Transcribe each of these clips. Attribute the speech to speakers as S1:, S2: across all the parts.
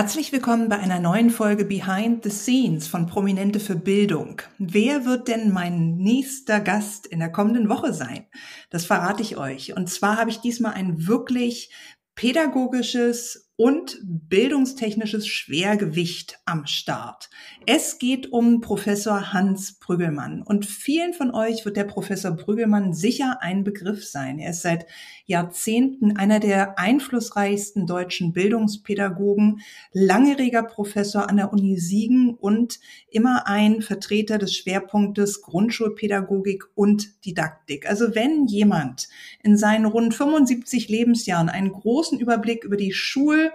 S1: Herzlich willkommen bei einer neuen Folge Behind the Scenes von Prominente für Bildung. Wer wird denn mein nächster Gast in der kommenden Woche sein? Das verrate ich euch. Und zwar habe ich diesmal ein wirklich pädagogisches und bildungstechnisches Schwergewicht am Start. Es geht um Professor Hans Brüggelmann und vielen von euch wird der Professor Brüggelmann sicher ein Begriff sein. Er ist seit Jahrzehnten einer der einflussreichsten deutschen Bildungspädagogen, langjähriger Professor an der Uni Siegen und immer ein Vertreter des Schwerpunktes Grundschulpädagogik und Didaktik. Also wenn jemand in seinen rund 75 Lebensjahren einen großen Überblick über die Schul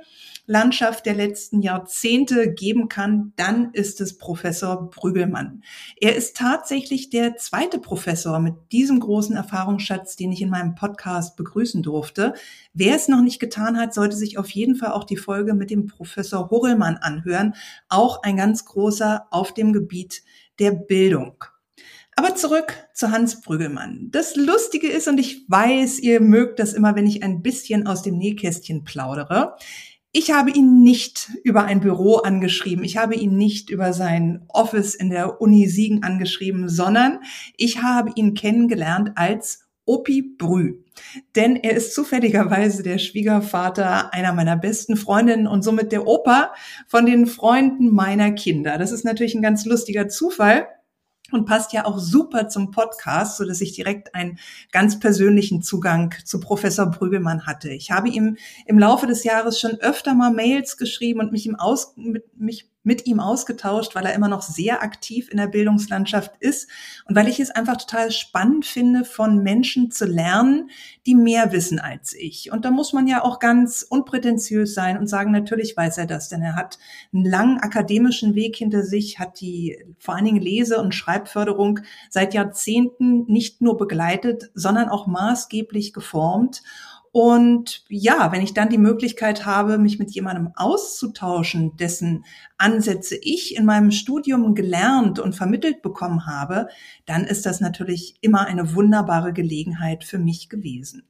S1: Landschaft der letzten Jahrzehnte geben kann, dann ist es Professor Brügelmann. Er ist tatsächlich der zweite Professor mit diesem großen Erfahrungsschatz, den ich in meinem Podcast begrüßen durfte. Wer es noch nicht getan hat, sollte sich auf jeden Fall auch die Folge mit dem Professor Horrellmann anhören. Auch ein ganz großer auf dem Gebiet der Bildung. Aber zurück zu Hans Brüggelmann. Das Lustige ist, und ich weiß, ihr mögt das immer, wenn ich ein bisschen aus dem Nähkästchen plaudere. Ich habe ihn nicht über ein Büro angeschrieben. Ich habe ihn nicht über sein Office in der Uni Siegen angeschrieben, sondern ich habe ihn kennengelernt als Opi Brü. Denn er ist zufälligerweise der Schwiegervater einer meiner besten Freundinnen und somit der Opa von den Freunden meiner Kinder. Das ist natürlich ein ganz lustiger Zufall und passt ja auch super zum Podcast, so dass ich direkt einen ganz persönlichen Zugang zu Professor Brügelmann hatte. Ich habe ihm im Laufe des Jahres schon öfter mal Mails geschrieben und mich, im Aus, mit, mich mit ihm ausgetauscht, weil er immer noch sehr aktiv in der Bildungslandschaft ist und weil ich es einfach total spannend finde, von Menschen zu lernen, die mehr wissen als ich. Und da muss man ja auch ganz unprätentiös sein und sagen, natürlich weiß er das, denn er hat einen langen akademischen Weg hinter sich, hat die vor allen Dingen Lese- und Schreibförderung seit Jahrzehnten nicht nur begleitet, sondern auch maßgeblich geformt. Und ja, wenn ich dann die Möglichkeit habe, mich mit jemandem auszutauschen, dessen Ansätze ich in meinem Studium gelernt und vermittelt bekommen habe, dann ist das natürlich immer eine wunderbare Gelegenheit für mich gewesen.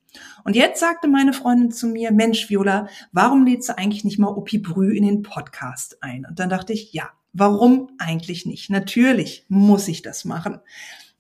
S1: Und jetzt sagte meine Freundin zu mir, Mensch, Viola, warum lädst du eigentlich nicht mal Opi Brü in den Podcast ein? Und dann dachte ich, ja, warum eigentlich nicht? Natürlich muss ich das machen.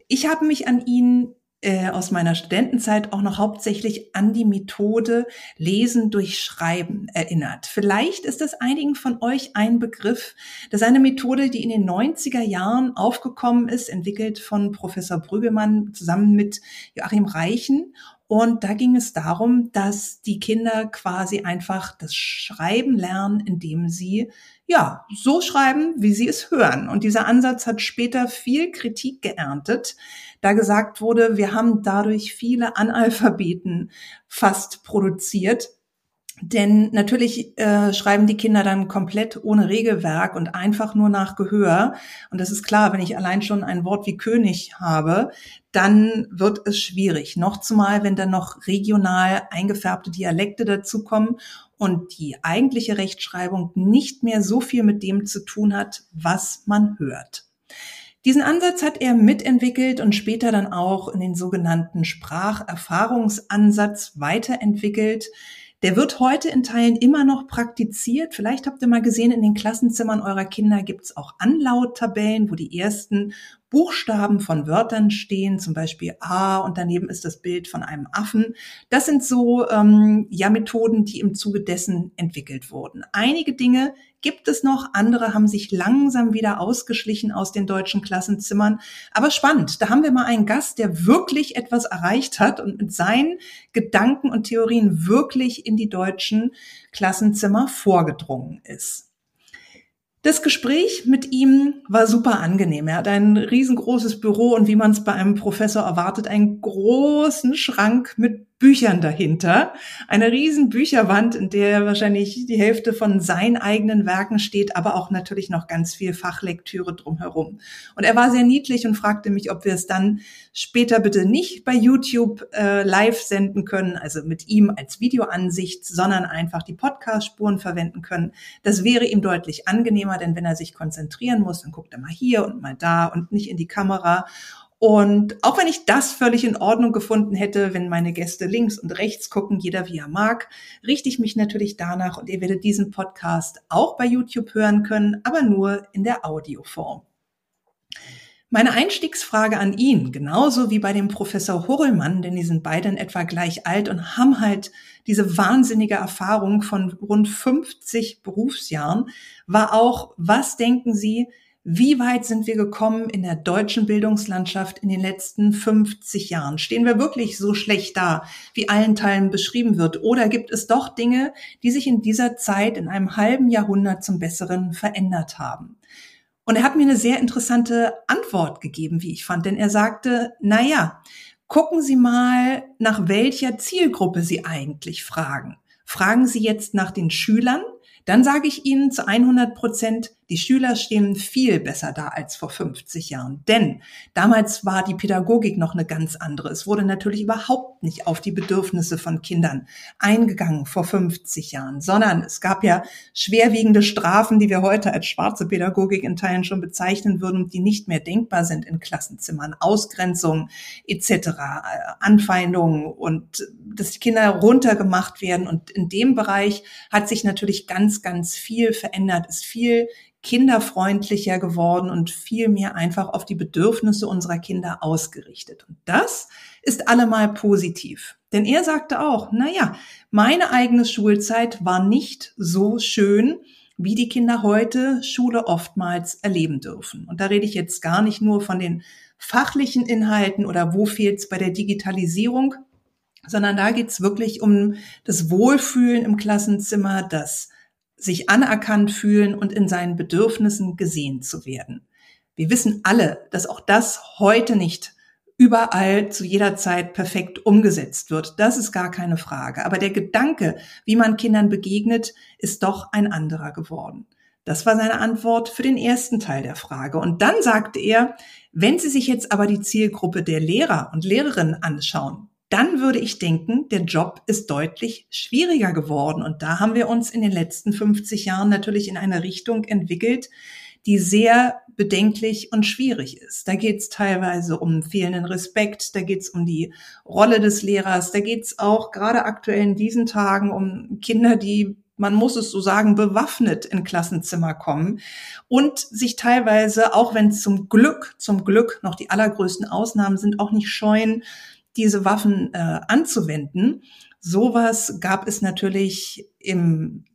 S1: Ich habe mich an ihn äh, aus meiner Studentenzeit auch noch hauptsächlich an die Methode Lesen durch Schreiben erinnert. Vielleicht ist es einigen von euch ein Begriff. Das ist eine Methode, die in den 90er Jahren aufgekommen ist, entwickelt von Professor Brüggemann zusammen mit Joachim Reichen und da ging es darum, dass die Kinder quasi einfach das Schreiben lernen, indem sie ja so schreiben, wie sie es hören. Und dieser Ansatz hat später viel Kritik geerntet, da gesagt wurde, wir haben dadurch viele Analphabeten fast produziert denn natürlich äh, schreiben die Kinder dann komplett ohne Regelwerk und einfach nur nach Gehör. Und das ist klar, wenn ich allein schon ein Wort wie König habe, dann wird es schwierig. Noch zumal, wenn dann noch regional eingefärbte Dialekte dazukommen und die eigentliche Rechtschreibung nicht mehr so viel mit dem zu tun hat, was man hört. Diesen Ansatz hat er mitentwickelt und später dann auch in den sogenannten Spracherfahrungsansatz weiterentwickelt. Der wird heute in Teilen immer noch praktiziert. Vielleicht habt ihr mal gesehen, in den Klassenzimmern eurer Kinder gibt es auch Anlauttabellen, wo die ersten Buchstaben von Wörtern stehen, zum Beispiel A und daneben ist das Bild von einem Affen. Das sind so ähm, ja Methoden, die im Zuge dessen entwickelt wurden. Einige Dinge gibt es noch, andere haben sich langsam wieder ausgeschlichen aus den deutschen Klassenzimmern. Aber spannend, da haben wir mal einen Gast, der wirklich etwas erreicht hat und mit seinen Gedanken und Theorien wirklich in die deutschen Klassenzimmer vorgedrungen ist. Das Gespräch mit ihm war super angenehm. Er hat ein riesengroßes Büro und wie man es bei einem Professor erwartet, einen großen Schrank mit Büchern dahinter. Eine riesen Bücherwand, in der wahrscheinlich die Hälfte von seinen eigenen Werken steht, aber auch natürlich noch ganz viel Fachlektüre drumherum. Und er war sehr niedlich und fragte mich, ob wir es dann später bitte nicht bei YouTube äh, live senden können, also mit ihm als Videoansicht, sondern einfach die Podcast-Spuren verwenden können. Das wäre ihm deutlich angenehmer, denn wenn er sich konzentrieren muss, dann guckt er mal hier und mal da und nicht in die Kamera. Und auch wenn ich das völlig in Ordnung gefunden hätte, wenn meine Gäste links und rechts gucken, jeder wie er mag, richte ich mich natürlich danach und ihr werdet diesen Podcast auch bei YouTube hören können, aber nur in der Audioform. Meine Einstiegsfrage an ihn, genauso wie bei dem Professor Horrellmann, denn die sind beide in etwa gleich alt und haben halt diese wahnsinnige Erfahrung von rund 50 Berufsjahren, war auch, was denken Sie, wie weit sind wir gekommen in der deutschen Bildungslandschaft in den letzten 50 Jahren? Stehen wir wirklich so schlecht da, wie allen Teilen beschrieben wird? Oder gibt es doch Dinge, die sich in dieser Zeit in einem halben Jahrhundert zum Besseren verändert haben? Und er hat mir eine sehr interessante Antwort gegeben, wie ich fand, denn er sagte, na ja, gucken Sie mal, nach welcher Zielgruppe Sie eigentlich fragen. Fragen Sie jetzt nach den Schülern, dann sage ich Ihnen zu 100 Prozent, die Schüler stehen viel besser da als vor 50 Jahren. Denn damals war die Pädagogik noch eine ganz andere. Es wurde natürlich überhaupt nicht auf die Bedürfnisse von Kindern eingegangen vor 50 Jahren, sondern es gab ja schwerwiegende Strafen, die wir heute als schwarze Pädagogik in Teilen schon bezeichnen würden, die nicht mehr denkbar sind in Klassenzimmern. Ausgrenzung etc., äh, Anfeindungen und dass die Kinder runtergemacht werden. Und in dem Bereich hat sich natürlich ganz, ganz viel verändert, ist viel kinderfreundlicher geworden und viel mehr einfach auf die Bedürfnisse unserer Kinder ausgerichtet. Und das ist allemal positiv. Denn er sagte auch, na ja, meine eigene Schulzeit war nicht so schön, wie die Kinder heute Schule oftmals erleben dürfen. Und da rede ich jetzt gar nicht nur von den fachlichen Inhalten oder wo fehlt es bei der Digitalisierung, sondern da geht es wirklich um das Wohlfühlen im Klassenzimmer, das sich anerkannt fühlen und in seinen Bedürfnissen gesehen zu werden. Wir wissen alle, dass auch das heute nicht überall zu jeder Zeit perfekt umgesetzt wird. Das ist gar keine Frage. Aber der Gedanke, wie man Kindern begegnet, ist doch ein anderer geworden. Das war seine Antwort für den ersten Teil der Frage. Und dann sagte er, wenn Sie sich jetzt aber die Zielgruppe der Lehrer und Lehrerinnen anschauen, dann würde ich denken, der Job ist deutlich schwieriger geworden. Und da haben wir uns in den letzten 50 Jahren natürlich in eine Richtung entwickelt, die sehr bedenklich und schwierig ist. Da geht es teilweise um fehlenden Respekt, da geht es um die Rolle des Lehrers, da geht es auch gerade aktuell in diesen Tagen um Kinder, die man muss es so sagen, bewaffnet in Klassenzimmer kommen und sich teilweise, auch wenn zum Glück, zum Glück noch die allergrößten Ausnahmen sind, auch nicht scheuen, diese Waffen äh, anzuwenden. Sowas gab es natürlich im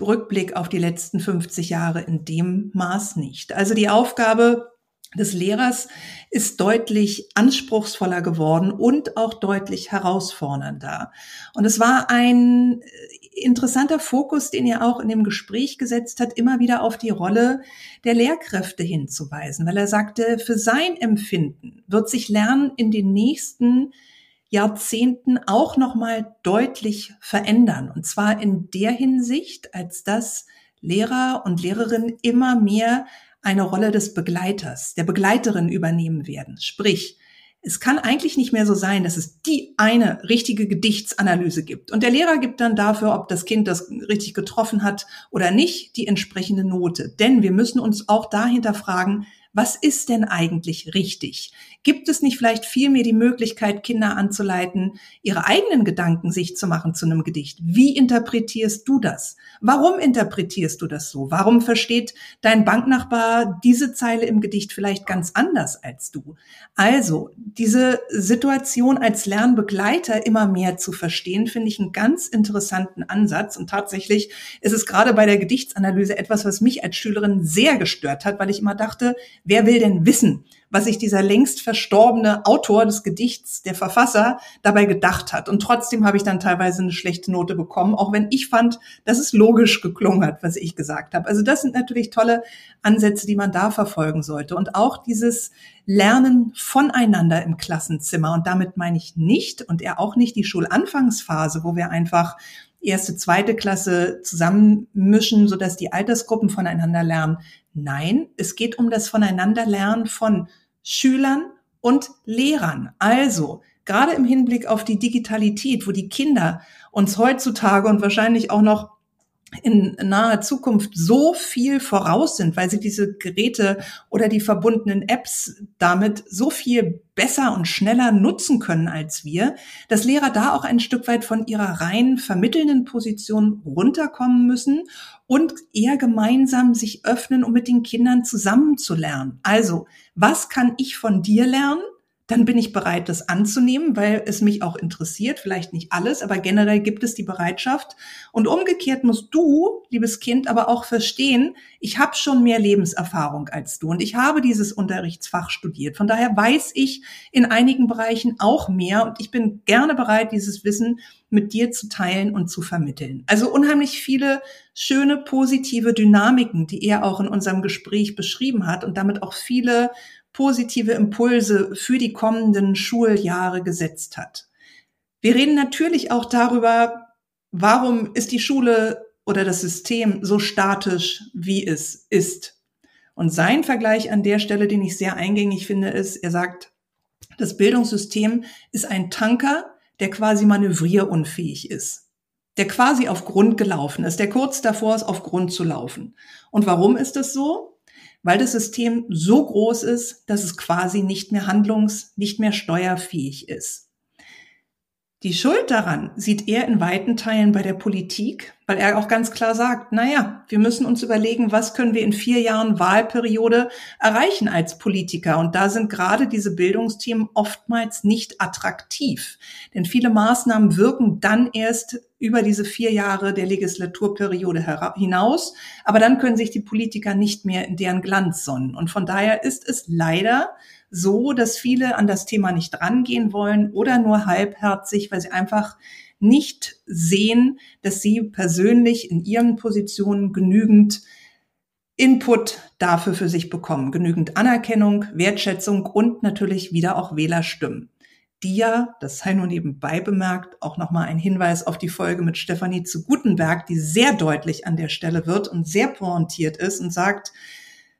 S1: Rückblick auf die letzten 50 Jahre in dem Maß nicht. Also die Aufgabe des Lehrers ist deutlich anspruchsvoller geworden und auch deutlich herausfordernder. Und es war ein interessanter Fokus, den er auch in dem Gespräch gesetzt hat, immer wieder auf die Rolle der Lehrkräfte hinzuweisen, weil er sagte, für sein Empfinden wird sich Lernen in den nächsten Jahrzehnten auch noch mal deutlich verändern und zwar in der Hinsicht, als dass Lehrer und Lehrerinnen immer mehr eine Rolle des Begleiters, der Begleiterin übernehmen werden. Sprich, es kann eigentlich nicht mehr so sein, dass es die eine richtige Gedichtsanalyse gibt. Und der Lehrer gibt dann dafür, ob das Kind das richtig getroffen hat oder nicht, die entsprechende Note. Denn wir müssen uns auch dahinter fragen, was ist denn eigentlich richtig? Gibt es nicht vielleicht vielmehr die Möglichkeit, Kinder anzuleiten, ihre eigenen Gedanken sich zu machen zu einem Gedicht? Wie interpretierst du das? Warum interpretierst du das so? Warum versteht dein Banknachbar diese Zeile im Gedicht vielleicht ganz anders als du? Also, diese Situation als Lernbegleiter immer mehr zu verstehen, finde ich einen ganz interessanten Ansatz. Und tatsächlich ist es gerade bei der Gedichtsanalyse etwas, was mich als Schülerin sehr gestört hat, weil ich immer dachte, wer will denn wissen, was sich dieser längst verstorbene Autor des Gedichts, der Verfasser, dabei gedacht hat. Und trotzdem habe ich dann teilweise eine schlechte Note bekommen, auch wenn ich fand, dass es logisch geklungen hat, was ich gesagt habe. Also das sind natürlich tolle Ansätze, die man da verfolgen sollte. Und auch dieses Lernen voneinander im Klassenzimmer. Und damit meine ich nicht und eher auch nicht die Schulanfangsphase, wo wir einfach erste, zweite Klasse zusammenmischen, sodass die Altersgruppen voneinander lernen. Nein, es geht um das Voneinanderlernen von Schülern und Lehrern. Also, gerade im Hinblick auf die Digitalität, wo die Kinder uns heutzutage und wahrscheinlich auch noch in naher Zukunft so viel voraus sind, weil sie diese Geräte oder die verbundenen Apps damit so viel besser und schneller nutzen können als wir, dass Lehrer da auch ein Stück weit von ihrer rein vermittelnden Position runterkommen müssen und eher gemeinsam sich öffnen, um mit den Kindern zusammenzulernen. Also, was kann ich von dir lernen? Dann bin ich bereit, das anzunehmen, weil es mich auch interessiert. Vielleicht nicht alles, aber generell gibt es die Bereitschaft. Und umgekehrt musst du, liebes Kind, aber auch verstehen, ich habe schon mehr Lebenserfahrung als du und ich habe dieses Unterrichtsfach studiert. Von daher weiß ich in einigen Bereichen auch mehr und ich bin gerne bereit, dieses Wissen mit dir zu teilen und zu vermitteln. Also unheimlich viele schöne, positive Dynamiken, die er auch in unserem Gespräch beschrieben hat und damit auch viele positive Impulse für die kommenden Schuljahre gesetzt hat. Wir reden natürlich auch darüber, warum ist die Schule oder das System so statisch, wie es ist. Und sein Vergleich an der Stelle, den ich sehr eingängig finde, ist, er sagt, das Bildungssystem ist ein Tanker, der quasi manövrierunfähig ist, der quasi auf Grund gelaufen ist, der kurz davor ist, auf Grund zu laufen. Und warum ist das so? Weil das System so groß ist, dass es quasi nicht mehr handlungs-, nicht mehr steuerfähig ist. Die Schuld daran sieht er in weiten Teilen bei der Politik, weil er auch ganz klar sagt, naja, wir müssen uns überlegen, was können wir in vier Jahren Wahlperiode erreichen als Politiker. Und da sind gerade diese Bildungsthemen oftmals nicht attraktiv. Denn viele Maßnahmen wirken dann erst über diese vier Jahre der Legislaturperiode hinaus. Aber dann können sich die Politiker nicht mehr in deren Glanz sonnen. Und von daher ist es leider so, dass viele an das Thema nicht rangehen wollen oder nur halbherzig, weil sie einfach nicht sehen, dass sie persönlich in ihren Positionen genügend Input dafür für sich bekommen, genügend Anerkennung, Wertschätzung und natürlich wieder auch Wählerstimmen. Die ja, das sei nur nebenbei bemerkt, auch nochmal ein Hinweis auf die Folge mit Stefanie zu Gutenberg, die sehr deutlich an der Stelle wird und sehr pointiert ist und sagt,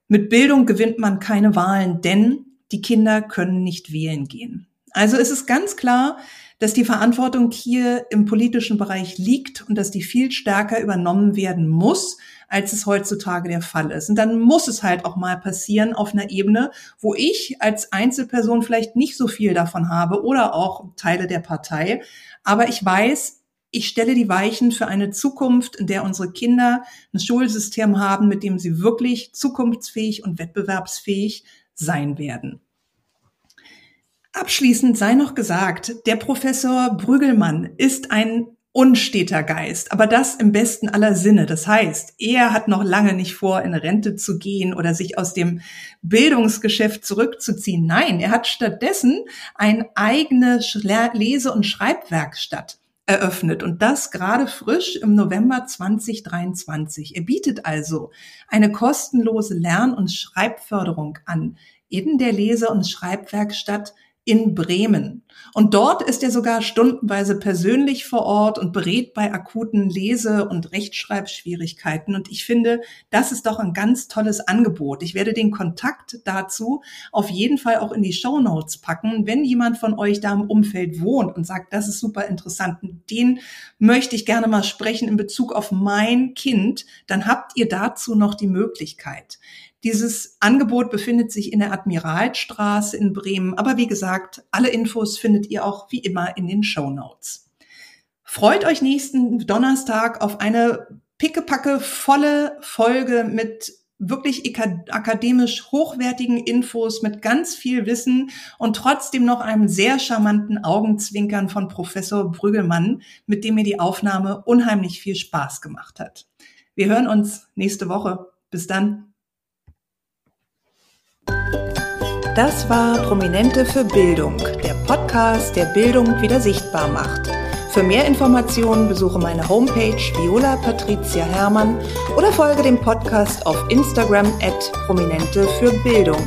S1: mit Bildung gewinnt man keine Wahlen, denn die Kinder können nicht wählen gehen. Also es ist ganz klar, dass die Verantwortung hier im politischen Bereich liegt und dass die viel stärker übernommen werden muss, als es heutzutage der Fall ist. Und dann muss es halt auch mal passieren auf einer Ebene, wo ich als Einzelperson vielleicht nicht so viel davon habe oder auch Teile der Partei. Aber ich weiß, ich stelle die Weichen für eine Zukunft, in der unsere Kinder ein Schulsystem haben, mit dem sie wirklich zukunftsfähig und wettbewerbsfähig sein werden. Abschließend sei noch gesagt, der Professor Brügelmann ist ein unsteter Geist, aber das im besten aller Sinne. Das heißt, er hat noch lange nicht vor, in Rente zu gehen oder sich aus dem Bildungsgeschäft zurückzuziehen. Nein, er hat stattdessen ein eigenes Lese- und Schreibwerkstatt eröffnet und das gerade frisch im November 2023. Er bietet also eine kostenlose Lern- und Schreibförderung an in der Lese- und Schreibwerkstatt in Bremen. Und dort ist er sogar stundenweise persönlich vor Ort und berät bei akuten Lese- und Rechtschreibschwierigkeiten. Und ich finde, das ist doch ein ganz tolles Angebot. Ich werde den Kontakt dazu auf jeden Fall auch in die Show Notes packen. Wenn jemand von euch da im Umfeld wohnt und sagt, das ist super interessant, den möchte ich gerne mal sprechen in Bezug auf mein Kind, dann habt ihr dazu noch die Möglichkeit. Dieses Angebot befindet sich in der Admiralstraße in Bremen. Aber wie gesagt, alle Infos findet ihr auch wie immer in den Show Notes. Freut euch nächsten Donnerstag auf eine pickepacke volle Folge mit wirklich akademisch hochwertigen Infos mit ganz viel Wissen und trotzdem noch einem sehr charmanten Augenzwinkern von Professor Brüggelmann, mit dem mir die Aufnahme unheimlich viel Spaß gemacht hat. Wir hören uns nächste Woche. Bis dann. Das war Prominente für Bildung, der Podcast, der Bildung wieder sichtbar macht. Für mehr Informationen besuche meine Homepage Viola Patricia Hermann oder folge dem Podcast auf Instagram at Prominente für Bildung.